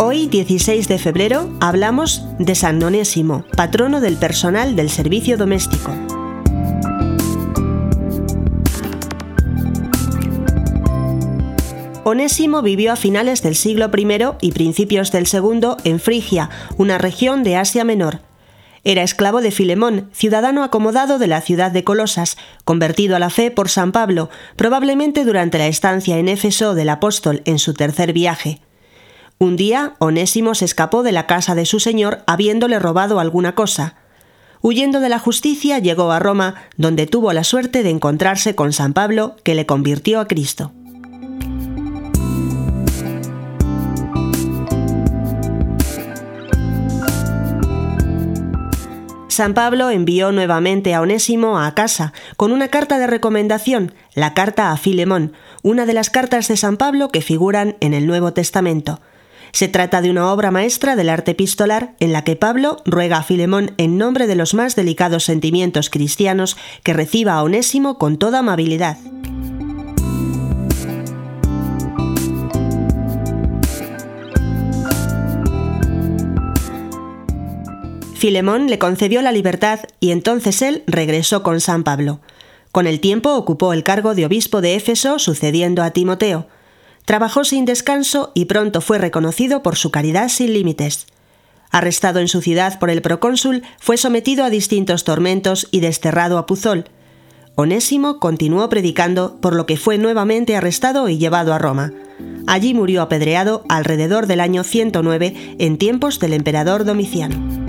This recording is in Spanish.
Hoy, 16 de febrero, hablamos de San Onésimo, patrono del personal del servicio doméstico. Onésimo vivió a finales del siglo I y principios del segundo en Frigia, una región de Asia Menor. Era esclavo de Filemón, ciudadano acomodado de la ciudad de Colosas, convertido a la fe por San Pablo, probablemente durante la estancia en Éfeso del apóstol en su tercer viaje. Un día, Onésimo se escapó de la casa de su señor habiéndole robado alguna cosa. Huyendo de la justicia, llegó a Roma, donde tuvo la suerte de encontrarse con San Pablo, que le convirtió a Cristo. San Pablo envió nuevamente a Onésimo a casa con una carta de recomendación, la carta a Filemón, una de las cartas de San Pablo que figuran en el Nuevo Testamento. Se trata de una obra maestra del arte epistolar en la que Pablo ruega a Filemón en nombre de los más delicados sentimientos cristianos que reciba a Onésimo con toda amabilidad. Filemón le concedió la libertad y entonces él regresó con San Pablo. Con el tiempo ocupó el cargo de obispo de Éfeso sucediendo a Timoteo. Trabajó sin descanso y pronto fue reconocido por su caridad sin límites. Arrestado en su ciudad por el procónsul, fue sometido a distintos tormentos y desterrado a Puzol. Onésimo continuó predicando, por lo que fue nuevamente arrestado y llevado a Roma. Allí murió apedreado alrededor del año 109 en tiempos del emperador Domiciano.